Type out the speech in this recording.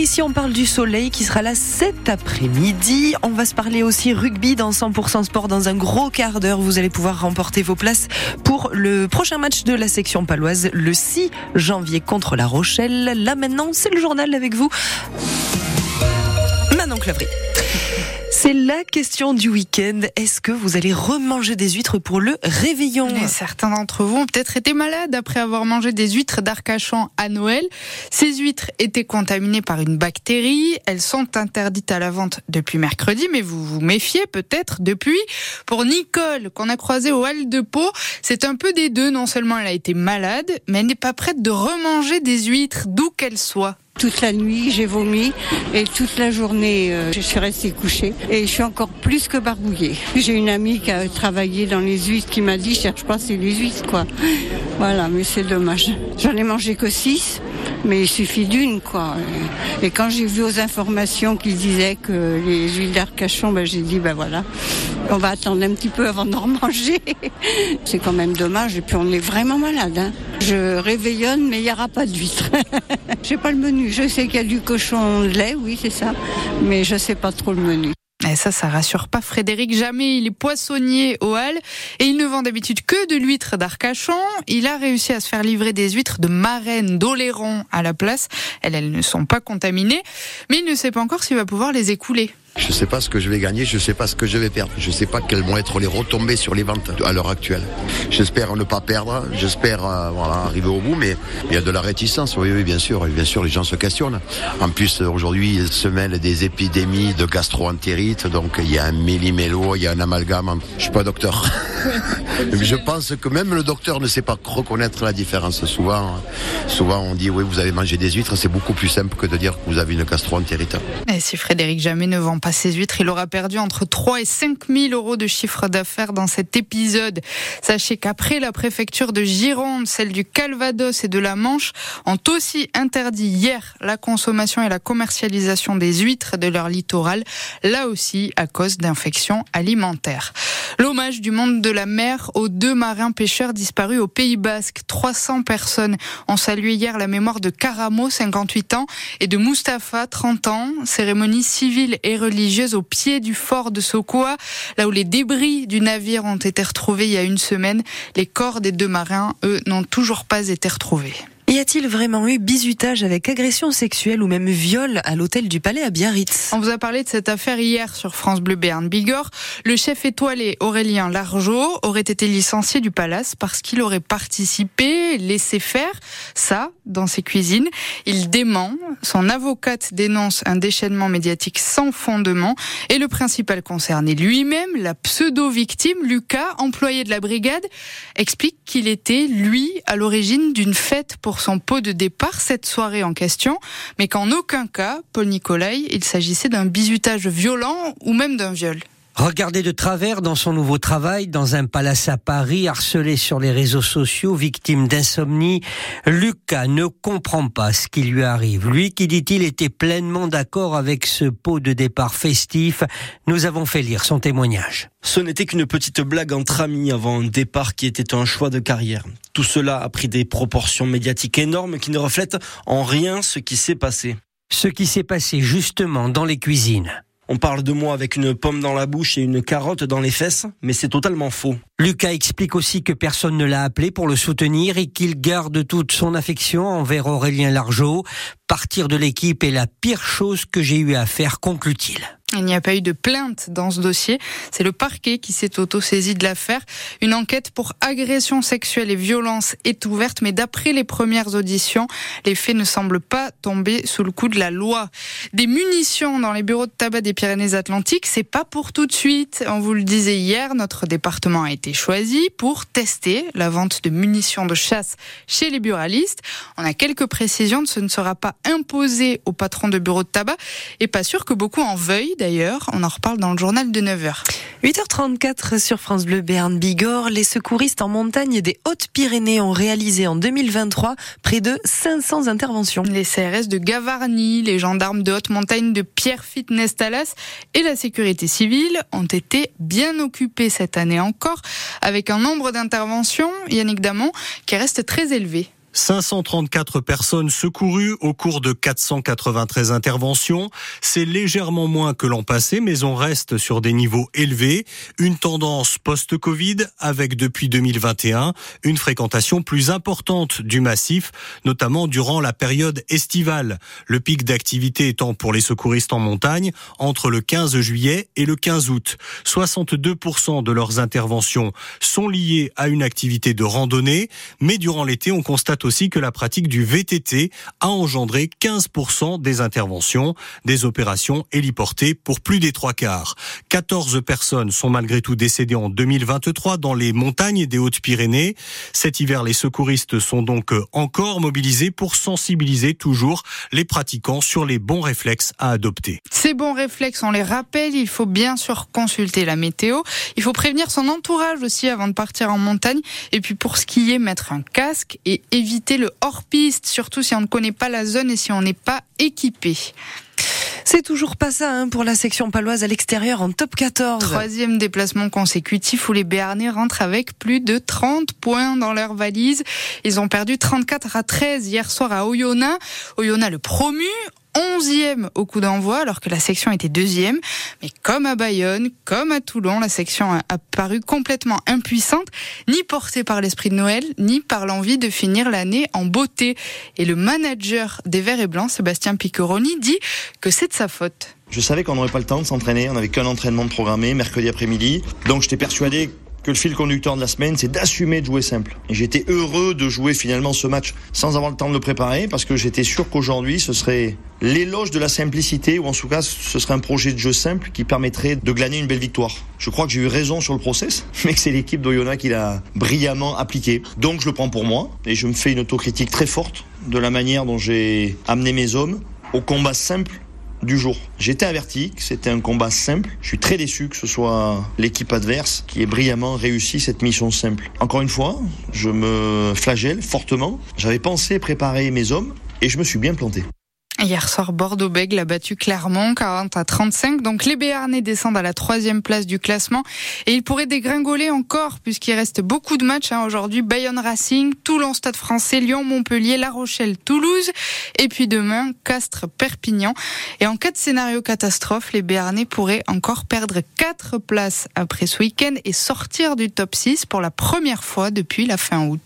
ici, on parle du soleil qui sera là cet après-midi. On va se parler aussi rugby dans 100% sport dans un gros quart d'heure. Vous allez pouvoir remporter vos places pour le prochain match de la section paloise le 6 janvier contre La Rochelle. Là maintenant, c'est le journal avec vous. Manon Clavry. C'est la question du week-end. Est-ce que vous allez remanger des huîtres pour le réveillon? Certains d'entre vous ont peut-être été malades après avoir mangé des huîtres d'Arcachon à Noël. Ces huîtres étaient contaminées par une bactérie. Elles sont interdites à la vente depuis mercredi, mais vous vous méfiez peut-être depuis. Pour Nicole, qu'on a croisée au Hall de Pau, c'est un peu des deux. Non seulement elle a été malade, mais elle n'est pas prête de remanger des huîtres, d'où qu'elles soient. Toute la nuit, j'ai vomi et toute la journée, euh, je suis restée couchée et je suis encore plus que barbouillée. J'ai une amie qui a travaillé dans les huîtres qui m'a dit, cherche pas, c'est les huîtres quoi. Voilà, mais c'est dommage. J'en ai mangé que six, mais il suffit d'une quoi. Et quand j'ai vu aux informations qu'ils disaient que les huiles d'Arcachon, ben, j'ai dit, ben voilà, on va attendre un petit peu avant d'en manger. c'est quand même dommage et puis on est vraiment malade. Hein. Je réveillonne, mais il n'y aura pas d'huîtres. Je pas le menu. Je sais qu'il y a du cochon de lait, oui, c'est ça. Mais je sais pas trop le menu. Et ça, ça rassure pas Frédéric. Jamais il est poissonnier au Hall et il ne vend d'habitude que de l'huître d'Arcachon. Il a réussi à se faire livrer des huîtres de Marraine d'Oléron à la place. Elles, elles ne sont pas contaminées, mais il ne sait pas encore s'il va pouvoir les écouler. Je ne sais pas ce que je vais gagner, je ne sais pas ce que je vais perdre. Je ne sais pas quelles vont être les retombées sur les ventes à l'heure actuelle. J'espère ne pas perdre, j'espère euh, voilà, arriver au bout, mais il y a de la réticence, oui, oui, bien sûr. Bien sûr, les gens se questionnent. En plus, aujourd'hui, il se mêlent des épidémies de gastro-entérite, donc il y a un méli-mélo, il y a un amalgame. Je suis pas docteur. je pense que même le docteur ne sait pas reconnaître la différence. Souvent, souvent on dit, oui, vous avez mangé des huîtres, c'est beaucoup plus simple que de dire que vous avez une gastro-entérite. Et si Frédéric Jamais ne vend pas ses huîtres, il aura perdu entre 3 et 5 000 euros de chiffre d'affaires dans cet épisode. Sachez qu'après la préfecture de Gironde, celle du Calvados et de la Manche ont aussi interdit hier la consommation et la commercialisation des huîtres de leur littoral, là aussi à cause d'infections alimentaires. L'hommage du monde de la mer aux deux marins pêcheurs disparus au Pays Basque. 300 personnes ont salué hier la mémoire de Caramo, 58 ans, et de Mustapha, 30 ans. Cérémonie civile et religieuse au pied du fort de Sokoa, là où les débris du navire ont été retrouvés il y a une semaine. Les corps des deux marins, eux, n'ont toujours pas été retrouvés. Y a-t-il vraiment eu bizutage avec agression sexuelle ou même viol à l'hôtel du Palais à Biarritz? On vous a parlé de cette affaire hier sur France Bleu Béarn Bigorre. Le chef étoilé Aurélien Largeau aurait été licencié du Palace parce qu'il aurait participé, laissé faire ça dans ses cuisines. Il dément. Son avocate dénonce un déchaînement médiatique sans fondement et le principal concerné lui-même, la pseudo-victime Lucas, employé de la brigade, explique qu'il était lui à l'origine d'une fête pour son pot de départ cette soirée en question, mais qu'en aucun cas, Paul Nicolai, il s'agissait d'un bizutage violent ou même d'un viol. Regardé de travers dans son nouveau travail, dans un palace à Paris, harcelé sur les réseaux sociaux, victime d'insomnie, Lucas ne comprend pas ce qui lui arrive. Lui qui, dit-il, était pleinement d'accord avec ce pot de départ festif. Nous avons fait lire son témoignage. Ce n'était qu'une petite blague entre amis avant un départ qui était un choix de carrière. Tout cela a pris des proportions médiatiques énormes qui ne reflètent en rien ce qui s'est passé. Ce qui s'est passé justement dans les cuisines. On parle de moi avec une pomme dans la bouche et une carotte dans les fesses, mais c'est totalement faux. Lucas explique aussi que personne ne l'a appelé pour le soutenir et qu'il garde toute son affection envers Aurélien Largeau. Partir de l'équipe est la pire chose que j'ai eu à faire, conclut-il. Il n'y a pas eu de plainte dans ce dossier. C'est le parquet qui s'est auto-saisi de l'affaire. Une enquête pour agression sexuelle et violence est ouverte, mais d'après les premières auditions, les faits ne semblent pas tomber sous le coup de la loi. Des munitions dans les bureaux de tabac des Pyrénées-Atlantiques, c'est pas pour tout de suite. On vous le disait hier, notre département a été choisi pour tester la vente de munitions de chasse chez les buralistes. On a quelques précisions, ce ne sera pas imposé aux patrons de bureaux de tabac et pas sûr que beaucoup en veuillent d'ailleurs. On en reparle dans le journal de 9h. 8h34 sur France Bleu Béarn Bigorre. Les secouristes en montagne des Hautes-Pyrénées ont réalisé en 2023 près de 500 interventions. Les CRS de Gavarnie, les gendarmes de haute montagne de Pierrefitte-Nestalas et la sécurité civile ont été bien occupés cette année encore avec un nombre d'interventions, Yannick Damon, qui reste très élevé. 534 personnes secourues au cours de 493 interventions. C'est légèrement moins que l'an passé, mais on reste sur des niveaux élevés. Une tendance post-Covid avec depuis 2021 une fréquentation plus importante du massif, notamment durant la période estivale. Le pic d'activité étant pour les secouristes en montagne entre le 15 juillet et le 15 août. 62% de leurs interventions sont liées à une activité de randonnée, mais durant l'été, on constate aussi que la pratique du VTT a engendré 15% des interventions, des opérations héliportées pour plus des trois quarts. 14 personnes sont malgré tout décédées en 2023 dans les montagnes des Hautes-Pyrénées. Cet hiver, les secouristes sont donc encore mobilisés pour sensibiliser toujours les pratiquants sur les bons réflexes à adopter. Ces bons réflexes, on les rappelle, il faut bien sûr consulter la météo. Il faut prévenir son entourage aussi avant de partir en montagne. Et puis pour skier, mettre un casque et éviter éviter le hors-piste, surtout si on ne connaît pas la zone et si on n'est pas équipé. C'est toujours pas ça hein, pour la section paloise à l'extérieur en top 14. Troisième déplacement consécutif où les Béarnais rentrent avec plus de 30 points dans leur valise. Ils ont perdu 34 à 13 hier soir à Oyonnax. Oyonnax le promu 11e au coup d'envoi alors que la section était deuxième. Mais comme à Bayonne, comme à Toulon, la section a paru complètement impuissante, ni portée par l'esprit de Noël, ni par l'envie de finir l'année en beauté. Et le manager des Verts et Blancs, Sébastien Piccheroni, dit que c'est de sa faute. Je savais qu'on n'aurait pas le temps de s'entraîner, on n'avait qu'un entraînement de programmé mercredi après-midi. Donc j'étais persuadé que le fil conducteur de la semaine, c'est d'assumer de jouer simple. Et j'étais heureux de jouer finalement ce match sans avoir le temps de le préparer parce que j'étais sûr qu'aujourd'hui, ce serait l'éloge de la simplicité ou en tout cas, ce serait un projet de jeu simple qui permettrait de glaner une belle victoire. Je crois que j'ai eu raison sur le process, mais que c'est l'équipe d'Oyonnax qui l'a brillamment appliqué. Donc je le prends pour moi et je me fais une autocritique très forte de la manière dont j'ai amené mes hommes au combat simple du jour. J'étais averti que c'était un combat simple. Je suis très déçu que ce soit l'équipe adverse qui ait brillamment réussi cette mission simple. Encore une fois, je me flagelle fortement. J'avais pensé préparer mes hommes et je me suis bien planté. Hier soir, Bordeaux-Bègles a battu Clermont 40 à 35. Donc les Béarnais descendent à la troisième place du classement et ils pourraient dégringoler encore puisqu'il reste beaucoup de matchs hein. aujourd'hui. Bayonne Racing, Toulon Stade Français, Lyon Montpellier, La Rochelle Toulouse et puis demain Castres Perpignan. Et en cas de scénario catastrophe, les Béarnais pourraient encore perdre quatre places après ce week-end et sortir du top 6 pour la première fois depuis la fin août.